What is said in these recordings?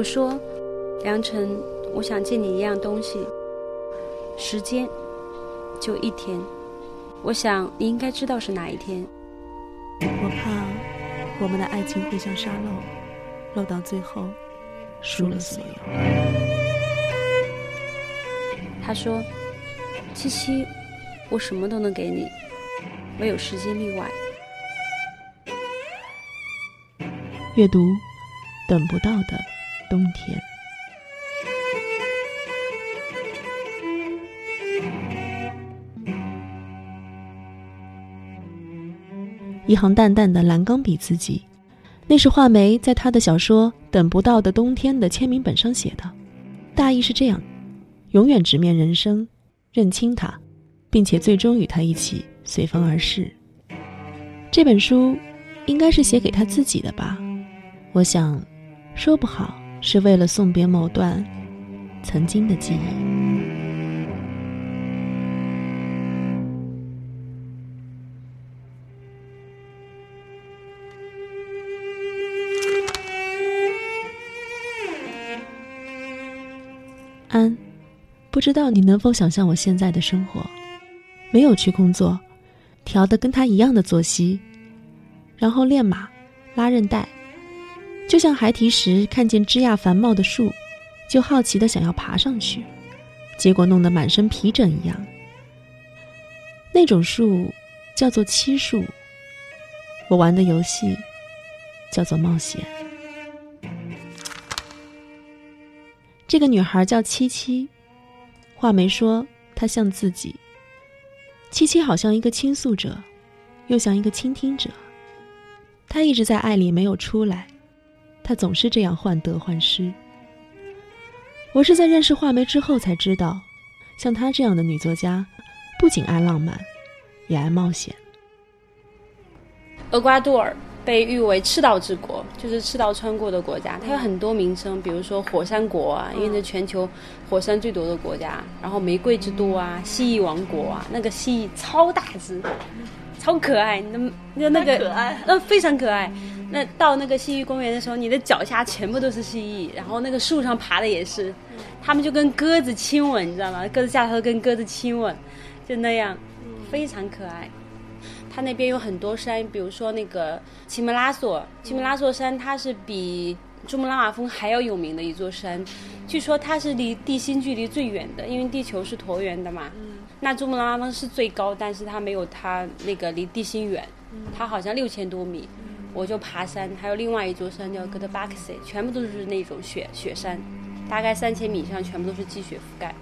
我说：“梁晨，我想借你一样东西，时间，就一天。我想你应该知道是哪一天。我怕我们的爱情会像沙漏，漏到最后，输了所有。”他说：“七七，我什么都能给你，唯有时间例外。阅读，等不到的。”冬天，一行淡淡的蓝钢笔字迹，那是画眉在他的小说《等不到的冬天》的签名本上写的，大意是这样：永远直面人生，认清它，并且最终与他一起随风而逝。这本书应该是写给他自己的吧？我想，说不好。是为了送别某段曾经的记忆。安，不知道你能否想象我现在的生活？没有去工作，调的跟他一样的作息，然后练马，拉韧带。就像孩提时看见枝桠繁茂的树，就好奇的想要爬上去，结果弄得满身皮疹一样。那种树叫做漆树。我玩的游戏叫做冒险。这个女孩叫七七，话没说她像自己。七七好像一个倾诉者，又像一个倾听者。她一直在爱里没有出来。他总是这样患得患失。我是在认识画眉之后才知道，像她这样的女作家，不仅爱浪漫，也爱冒险。厄瓜多尔被誉为赤道之国，就是赤道穿过的国家。它有很多名称，比如说火山国啊，因为是全球火山最多的国家。然后玫瑰之都啊，蜥蜴王国啊，那个蜥蜴超大只，超可爱。那那那个，呃，非常可爱。那到那个蜥蜴公园的时候，你的脚下全部都是蜥蜴，然后那个树上爬的也是，他们就跟鸽子亲吻，你知道吗？鸽子下头跟鸽子亲吻，就那样，非常可爱。它那边有很多山，比如说那个奇门拉索，奇门拉索山它是比珠穆朗玛峰还要有名的一座山，据说它是离地心距离最远的，因为地球是椭圆的嘛。那珠穆朗玛峰是最高，但是它没有它那个离地心远，它好像六千多米。我就爬山，还有另外一座山叫哥德巴克塞，全部都是那种雪雪山，大概三千米以上全部都是积雪覆盖。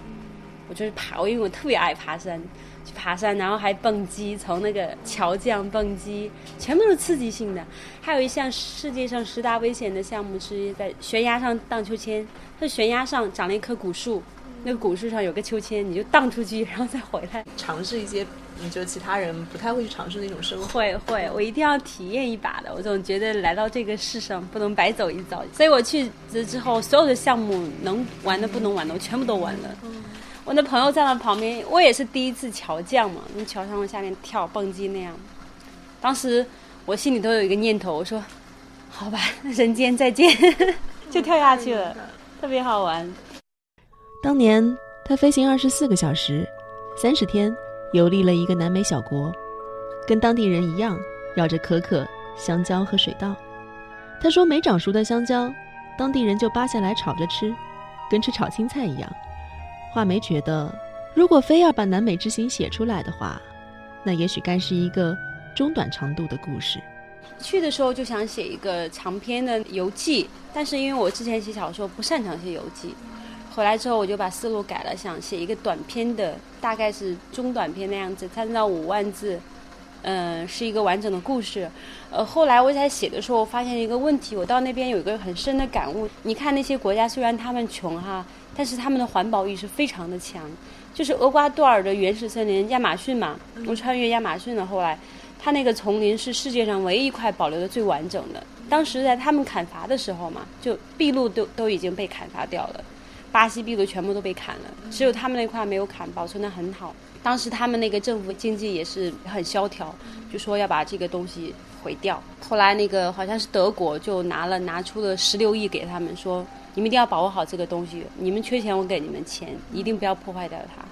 我就是爬，我因为我特别爱爬山，去爬山，然后还蹦极，从那个桥降蹦极，全部都是刺激性的。还有一项世界上十大危险的项目是在悬崖上荡秋千，在悬崖上长了一棵古树，那个古树上有个秋千，你就荡出去，然后再回来，尝试一些。你就其他人不太会去尝试那种生活，会会，我一定要体验一把的。我总觉得来到这个世上不能白走一遭，所以我去之之后，所有的项目能玩的、不能玩的，我全部都玩了。我的朋友在那旁边，我也是第一次桥降嘛，从桥上往下面跳蹦极那样。当时我心里都有一个念头，我说：“好吧，人间再见。”就跳下去了，特别好玩。当年他飞行二十四个小时，三十天。游历了一个南美小国，跟当地人一样，绕着可可、香蕉和水稻。他说，没长熟的香蕉，当地人就扒下来炒着吃，跟吃炒青菜一样。画眉觉得，如果非要把南美之行写出来的话，那也许该是一个中短长度的故事。去的时候就想写一个长篇的游记，但是因为我之前写小说不擅长写游记。回来之后，我就把思路改了，想写一个短篇的，大概是中短篇那样子，三到五万字，嗯，是一个完整的故事。呃，后来我在写的时候，我发现一个问题，我到那边有一个很深的感悟。你看那些国家，虽然他们穷哈，但是他们的环保意识非常的强。就是厄瓜多尔的原始森林亚马逊嘛，我穿越亚马逊了。后来，它那个丛林是世界上唯一一块保留的最完整的。当时在他们砍伐的时候嘛，就秘路都都已经被砍伐掉了，巴西秘鲁全部都被砍了，只有他们那块没有砍，保存的很好。当时他们那个政府经济也是很萧条，就说要把这个东西毁掉。后来那个好像是德国就拿了拿出了十六亿给他们，说你们一定要保护好这个东西，你们缺钱我给你们钱，一定不要破坏掉它。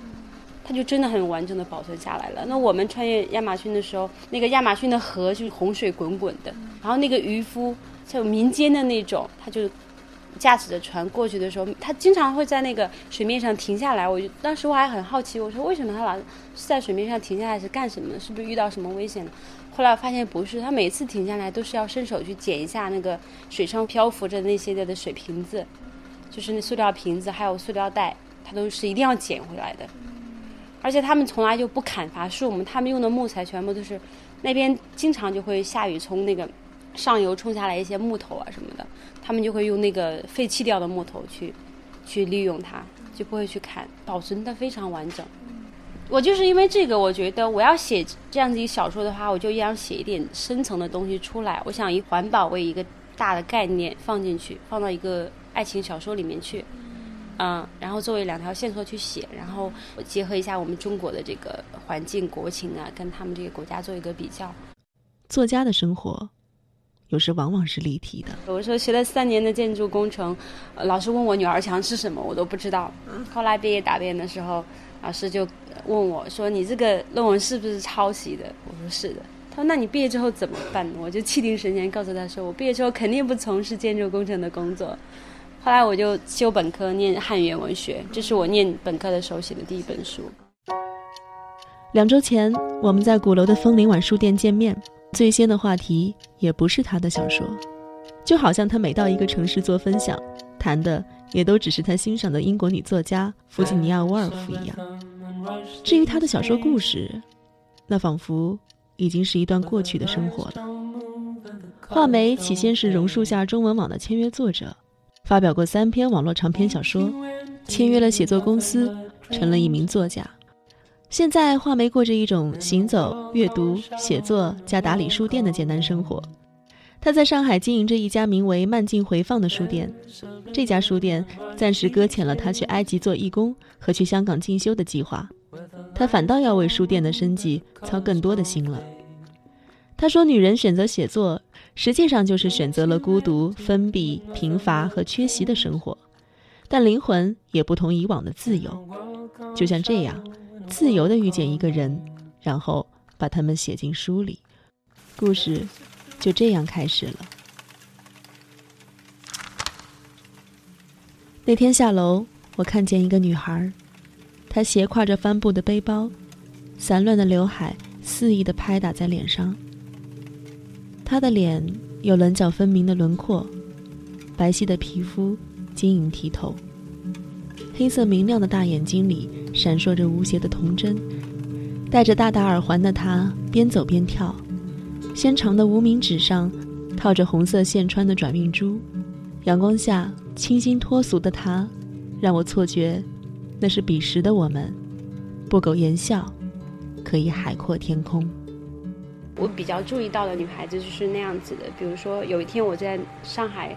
它就真的很完整的保存下来了。那我们穿越亚马逊的时候，那个亚马逊的河就是洪水滚滚的，然后那个渔夫就民间的那种，他就。驾驶着船过去的时候，他经常会在那个水面上停下来。我就当时我还很好奇，我说为什么他老是在水面上停下来是干什么？是不是遇到什么危险了？后来发现不是，他每次停下来都是要伸手去捡一下那个水上漂浮着那些的的水瓶子，就是那塑料瓶子还有塑料袋，他都是一定要捡回来的。而且他们从来就不砍伐树木，他们用的木材全部都是那边经常就会下雨，从那个。上游冲下来一些木头啊什么的，他们就会用那个废弃掉的木头去，去利用它，就不会去砍，保存的非常完整。我就是因为这个，我觉得我要写这样子一个小说的话，我就要写一点深层的东西出来。我想以环保为一个大的概念放进去，放到一个爱情小说里面去，嗯，然后作为两条线索去写，然后结合一下我们中国的这个环境国情啊，跟他们这个国家做一个比较。作家的生活。有时往往是立体的。我说学了三年的建筑工程，老师问我女儿墙是什么，我都不知道。后来毕业答辩的时候，老师就问我说：“你这个论文是不是抄袭的？”我说：“是的。”他说：“那你毕业之后怎么办？”我就气定神闲告诉他说：“我毕业之后肯定不从事建筑工程的工作。”后来我就修本科念汉语言文学，这是我念本科的时候写的第一本书。两周前，我们在鼓楼的枫林晚书店见面。最先的话题也不是他的小说，就好像他每到一个城市做分享，谈的也都只是他欣赏的英国女作家弗吉尼亚·沃尔夫一样。至于他的小说故事，那仿佛已经是一段过去的生活了。画眉起先是榕树下中文网的签约作者，发表过三篇网络长篇小说，签约了写作公司，成了一名作家。现在，画眉过着一种行走、阅读、写作加打理书店的简单生活。他在上海经营着一家名为“慢镜回放”的书店，这家书店暂时搁浅了他去埃及做义工和去香港进修的计划，他反倒要为书店的生计操更多的心了。他说：“女人选择写作，实际上就是选择了孤独、封闭、贫乏和缺席的生活，但灵魂也不同以往的自由，就像这样。”自由的遇见一个人，然后把他们写进书里，故事就这样开始了。那天下楼，我看见一个女孩，她斜挎着帆布的背包，散乱的刘海肆意的拍打在脸上。她的脸有棱角分明的轮廓，白皙的皮肤晶莹剔透，黑色明亮的大眼睛里。闪烁着无邪的童真，戴着大大耳环的她边走边跳，纤长的无名指上套着红色线穿的转运珠，阳光下清新脱俗的她，让我错觉那是彼时的我们，不苟言笑，可以海阔天空。我比较注意到的女孩子就是那样子的，比如说有一天我在上海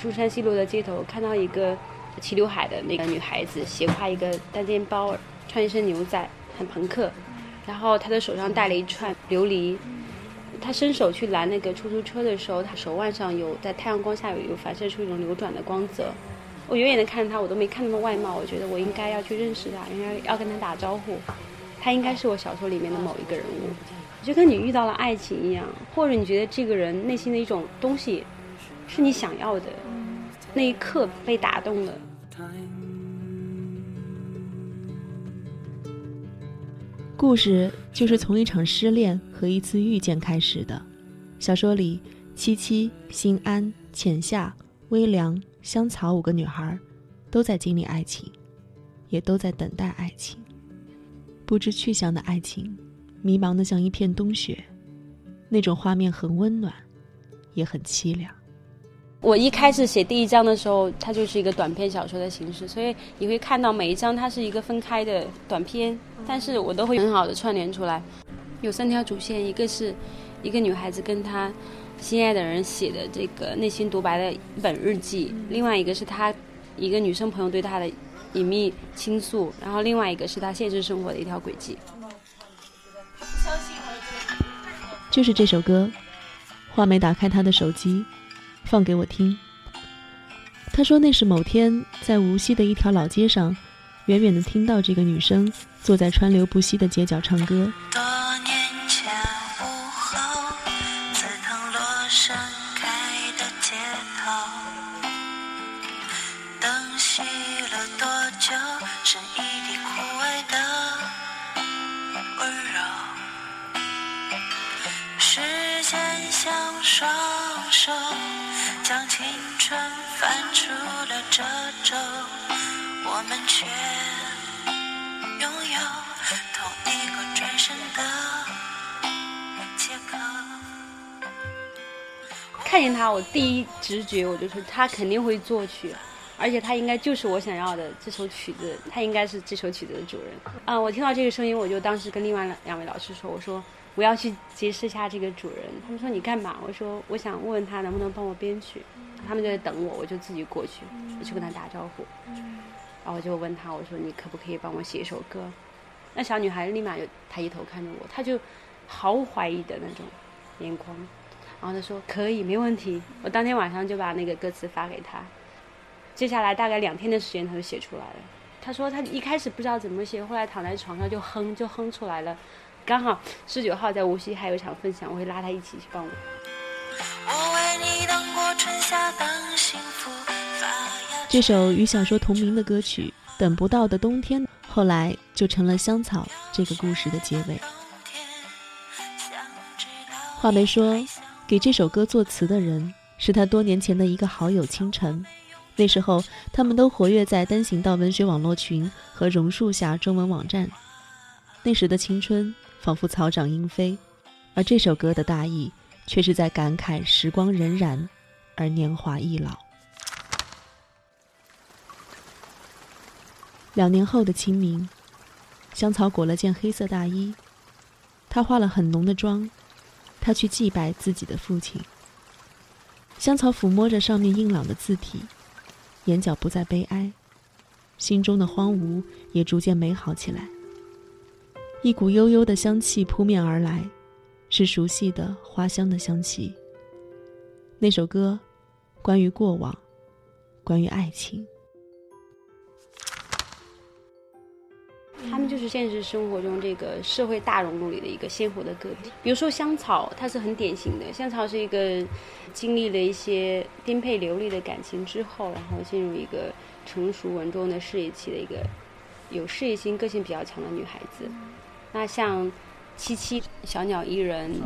中山西路的街头看到一个。齐刘海的那个女孩子，斜挎一个单肩包，穿一身牛仔，很朋克。然后她的手上戴了一串琉璃。她伸手去拦那个出租车的时候，她手腕上有在太阳光下有有反射出一种流转的光泽。我远远的看着她，我都没看那么外貌，我觉得我应该要去认识她，应该要跟她打招呼。她应该是我小说里面的某一个人物，就跟你遇到了爱情一样，或者你觉得这个人内心的一种东西，是你想要的，那一刻被打动了。故事就是从一场失恋和一次遇见开始的。小说里，七七、心安、浅夏、微凉、香草五个女孩，都在经历爱情，也都在等待爱情。不知去向的爱情，迷茫的像一片冬雪，那种画面很温暖，也很凄凉。我一开始写第一章的时候，它就是一个短篇小说的形式，所以你会看到每一章它是一个分开的短篇，但是我都会很好的串联出来，有三条主线，一个是一个女孩子跟她心爱的人写的这个内心独白的一本日记，另外一个是她一个女生朋友对她的隐秘倾诉，然后另外一个是她现实生活的一条轨迹。就是这首歌，画眉打开他的手机。放给我听。他说那是某天在无锡的一条老街上，远远的听到这个女生坐在川流不息的街角唱歌。我们却拥有同一个转身的借口。看见他，我第一直觉我就说他肯定会作曲，而且他应该就是我想要的这首曲子，他应该是这首曲子的主人。啊，我听到这个声音，我就当时跟另外两位老师说，我说。我要去结识一下这个主人。他们说你干嘛？我说我想问问他能不能帮我编曲。他们就在等我，我就自己过去，我去跟他打招呼。然后我就问他，我说你可不可以帮我写一首歌？那小女孩立马就抬一头看着我，她就毫无怀疑的那种眼光。然后她说可以，没问题。我当天晚上就把那个歌词发给他。接下来大概两天的时间，他就写出来了。他说他一开始不知道怎么写，后来躺在床上就哼，就哼出来了。刚好十九号在无锡还有一场分享，我会拉他一起去帮我。我为你等过春夏这首与小说同名的歌曲《等不到的冬天》，后来就成了香草这个故事的结尾。话梅说，给这首歌作词的人是他多年前的一个好友清晨，那时候他们都活跃在单行道文学网络群和榕树下中文网站。那时的青春。仿佛草长莺飞，而这首歌的大意却是在感慨时光荏苒，而年华易老。两年后的清明，香草裹了件黑色大衣，她化了很浓的妆，她去祭拜自己的父亲。香草抚摸着上面硬朗的字体，眼角不再悲哀，心中的荒芜也逐渐美好起来。一股悠悠的香气扑面而来，是熟悉的花香的香气。那首歌，关于过往，关于爱情。就是现实生活中这个社会大熔炉里的一个鲜活的个体。比如说香草，它是很典型的。香草是一个经历了一些颠沛流离的感情之后，然后进入一个成熟稳重的事业期的一个有事业心、个性比较强的女孩子。那像七七小鸟依人，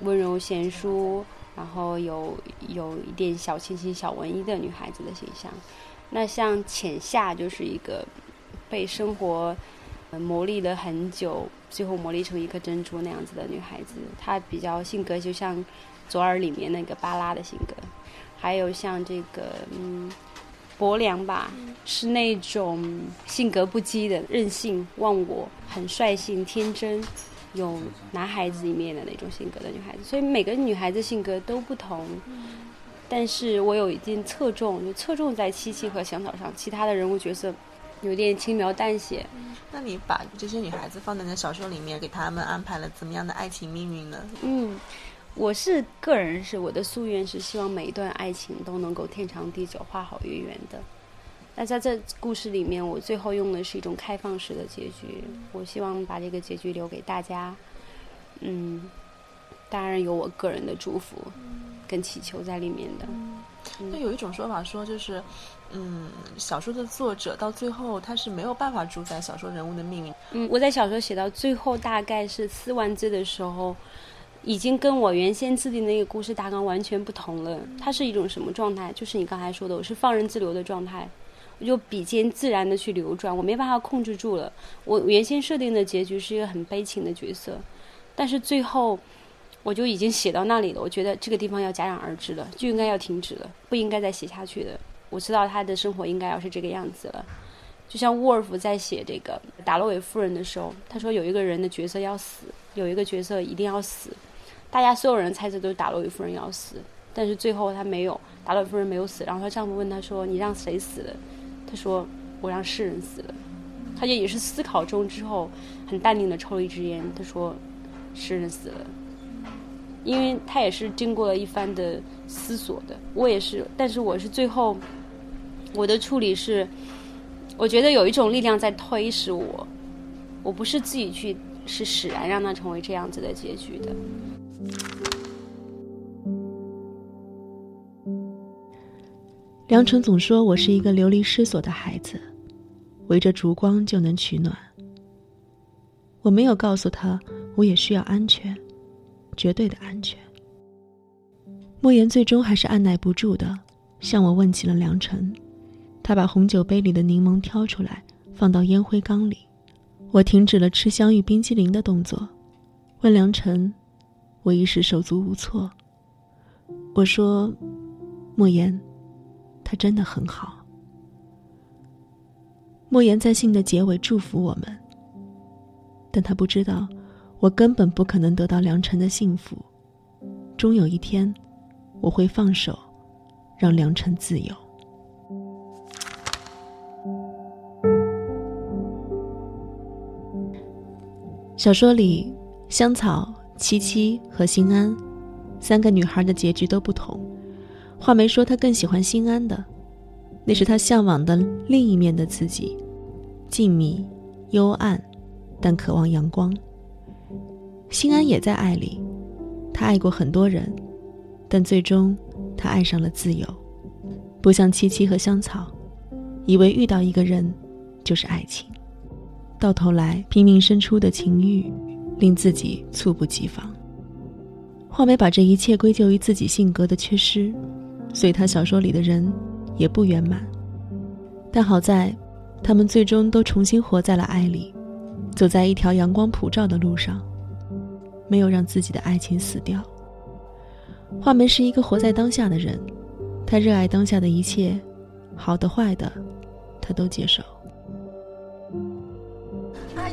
温柔贤淑，然后有有一点小清新、小文艺的女孩子的形象。那像浅夏就是一个被生活磨砺了很久，最后磨砺成一颗珍珠那样子的女孩子。她比较性格就像左耳里面那个巴拉的性格。还有像这个嗯。薄凉吧，是那种性格不羁的、任性、忘我、很率性、天真，有男孩子一面的那种性格的女孩子。所以每个女孩子性格都不同，但是我有一定侧重，就侧重在七七和香草上，其他的人物角色有点轻描淡写。那你把这些女孩子放在那小说里面，给他们安排了怎么样的爱情命运呢？嗯。我是个人，是我的夙愿是希望每一段爱情都能够天长地久、花好月圆的。那在这故事里面，我最后用的是一种开放式的结局。我希望把这个结局留给大家。嗯，当然有我个人的祝福跟祈求在里面的。那有一种说法说，就是嗯，小说的作者到最后他是没有办法主宰小说人物的命运。嗯，我在小说写到最后大概是四万字的时候。已经跟我原先制定那个故事大纲完全不同了。它是一种什么状态？就是你刚才说的，我是放任自流的状态，我就笔尖自然的去流转，我没办法控制住了。我原先设定的结局是一个很悲情的角色，但是最后我就已经写到那里了。我觉得这个地方要戛然而止了，就应该要停止了，不应该再写下去了。我知道他的生活应该要是这个样子了。就像沃尔夫在写这个达洛韦夫人的时候，他说有一个人的角色要死，有一个角色一定要死。大家所有人猜测都是达洛韦夫人要死，但是最后他没有，达洛韦夫人没有死。然后她丈夫问她说：“你让谁死了？”她说：“我让世人死了。”她就也是思考中之后，很淡定的抽了一支烟。她说：“世人死了。”因为她也是经过了一番的思索的。我也是，但是我是最后，我的处理是，我觉得有一种力量在推使我，我不是自己去，是使然让它成为这样子的结局的。梁晨总说我是一个流离失所的孩子，围着烛光就能取暖。我没有告诉他，我也需要安全，绝对的安全。莫言最终还是按耐不住的向我问起了梁晨，他把红酒杯里的柠檬挑出来，放到烟灰缸里。我停止了吃香芋冰激凌的动作，问梁晨，我一时手足无措。我说，莫言。他真的很好。莫言在信的结尾祝福我们，但他不知道，我根本不可能得到良辰的幸福。终有一天，我会放手，让良辰自由。小说里，香草、七七和心安三个女孩的结局都不同。画眉说：“她更喜欢心安的，那是她向往的另一面的自己，静谧、幽暗，但渴望阳光。心安也在爱里，他爱过很多人，但最终他爱上了自由，不像七七和香草，以为遇到一个人就是爱情，到头来拼命生出的情欲，令自己猝不及防。画眉把这一切归咎于自己性格的缺失。”所以他小说里的人也不圆满，但好在，他们最终都重新活在了爱里，走在一条阳光普照的路上，没有让自己的爱情死掉。画眉是一个活在当下的人，他热爱当下的一切，好的坏的，他都接受。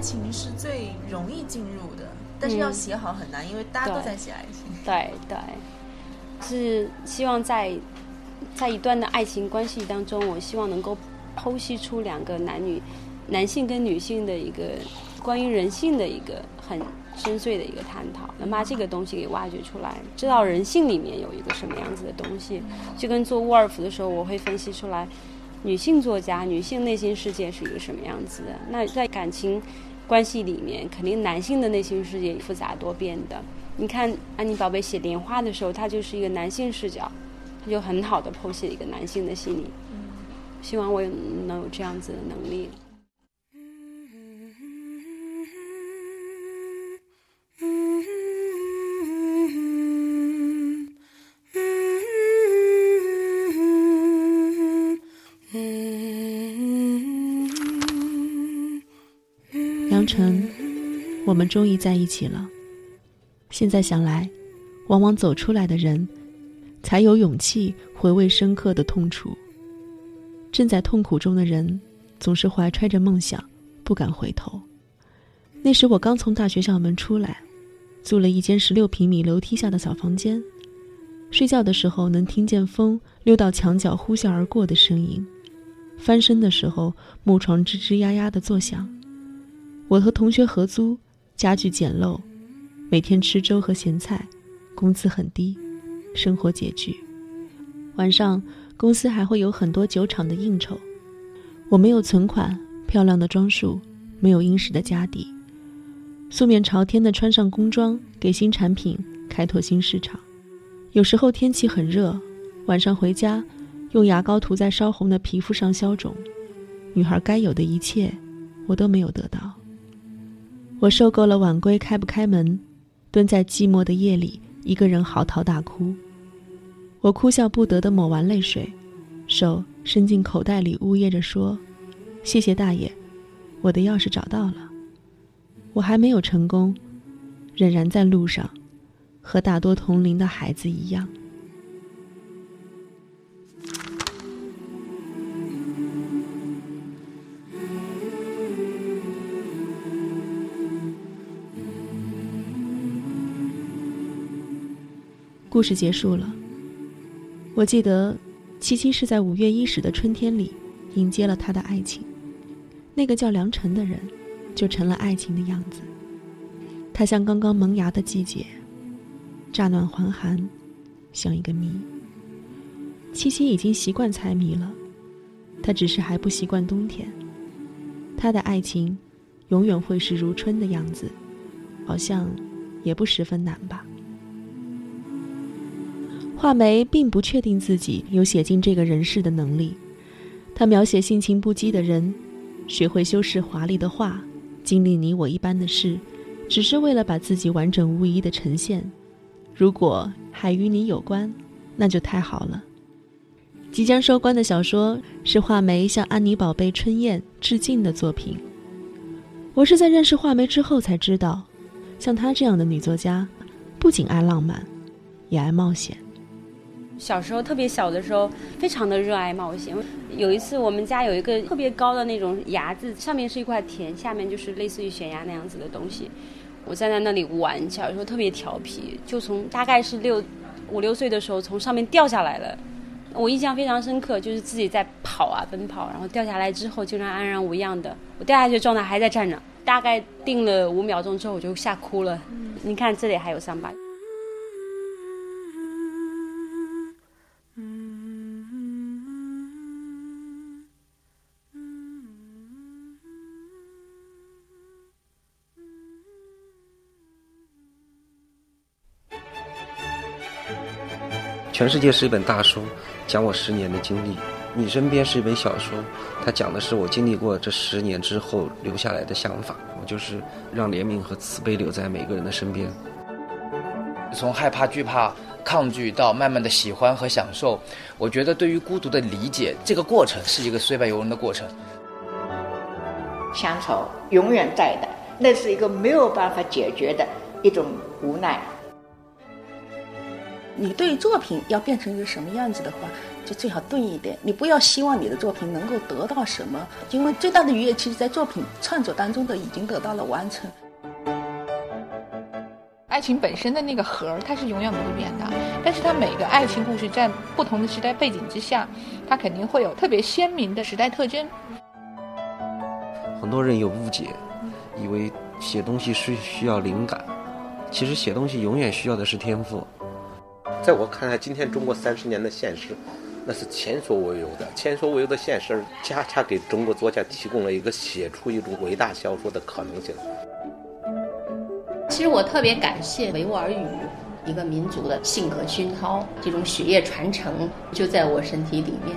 爱情是最容易进入的，但是要写好很难，因为大家都在写爱情。对对。是希望在在一段的爱情关系当中，我希望能够剖析出两个男女、男性跟女性的一个关于人性的一个很深邃的一个探讨，能把这个东西给挖掘出来，知道人性里面有一个什么样子的东西。就跟做沃尔夫的时候，我会分析出来女性作家、女性内心世界是一个什么样子的。那在感情关系里面，肯定男性的内心世界复杂多变的。你看安妮宝贝写莲花的时候，他就是一个男性视角，他就很好的剖析了一个男性的心理。希望我也能有这样子的能力。梁晨，我们终于在一起了。现在想来，往往走出来的人，才有勇气回味深刻的痛楚。正在痛苦中的人，总是怀揣着梦想，不敢回头。那时我刚从大学校门出来，租了一间十六平米楼梯下的小房间，睡觉的时候能听见风溜到墙角呼啸而过的声音，翻身的时候木床吱吱呀呀的作响。我和同学合租，家具简陋。每天吃粥和咸菜，工资很低，生活拮据。晚上公司还会有很多酒厂的应酬。我没有存款，漂亮的装束，没有殷实的家底，素面朝天的穿上工装，给新产品开拓新市场。有时候天气很热，晚上回家用牙膏涂在烧红的皮肤上消肿。女孩该有的一切，我都没有得到。我受够了晚归开不开门。蹲在寂寞的夜里，一个人嚎啕大哭。我哭笑不得的抹完泪水，手伸进口袋里，呜咽着说：“谢谢大爷，我的钥匙找到了。我还没有成功，仍然在路上，和大多同龄的孩子一样。故事结束了。我记得，七七是在五月伊始的春天里，迎接了他的爱情。那个叫梁晨的人，就成了爱情的样子。他像刚刚萌芽的季节，乍暖还寒，像一个谜。七七已经习惯猜谜了，他只是还不习惯冬天。他的爱情，永远会是如春的样子，好像，也不十分难吧。画眉并不确定自己有写进这个人世的能力，他描写性情不羁的人，学会修饰华丽的画，经历你我一般的事，只是为了把自己完整无遗的呈现。如果还与你有关，那就太好了。即将收官的小说是画眉向安妮宝贝春燕致敬的作品。我是在认识画眉之后才知道，像她这样的女作家，不仅爱浪漫，也爱冒险。小时候特别小的时候，非常的热爱冒险。有一次，我们家有一个特别高的那种崖子，上面是一块田，下面就是类似于悬崖那样子的东西。我站在那里玩，小时候特别调皮，就从大概是六五六岁的时候从上面掉下来了。我印象非常深刻，就是自己在跑啊奔跑，然后掉下来之后竟然安然无恙的。我掉下去状态还在站着，大概定了五秒钟之后我就吓哭了。你看这里还有伤疤。全世界是一本大书，讲我十年的经历；你身边是一本小说，它讲的是我经历过这十年之后留下来的想法。我就是让怜悯和慈悲留在每个人的身边。从害怕、惧怕、抗拒到慢慢的喜欢和享受，我觉得对于孤独的理解，这个过程是一个虽败犹荣的过程。乡愁永远在的，那是一个没有办法解决的一种无奈。你对作品要变成一个什么样子的话，就最好钝一点。你不要希望你的作品能够得到什么，因为最大的愉悦，其实在作品创作当中都已经得到了完成。爱情本身的那个核，它是永远不会变的，但是它每个爱情故事在不同的时代背景之下，它肯定会有特别鲜明的时代特征。很多人有误解，以为写东西是需要灵感，其实写东西永远需要的是天赋。在我看来，今天中国三十年的现实，那是前所未有的。前所未有的现实，恰恰给中国作家提供了一个写出一种伟大小说的可能性。其实我特别感谢维吾尔语，一个民族的性格熏陶，这种血液传承就在我身体里面。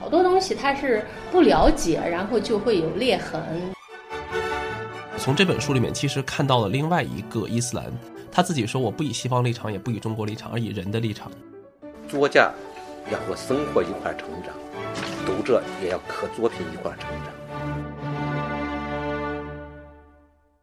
好多东西它是不了解，然后就会有裂痕。从这本书里面，其实看到了另外一个伊斯兰。他自己说：“我不以西方立场，也不以中国立场，而以人的立场。作家要和生活一块成长，读者也要和作品一块成长。”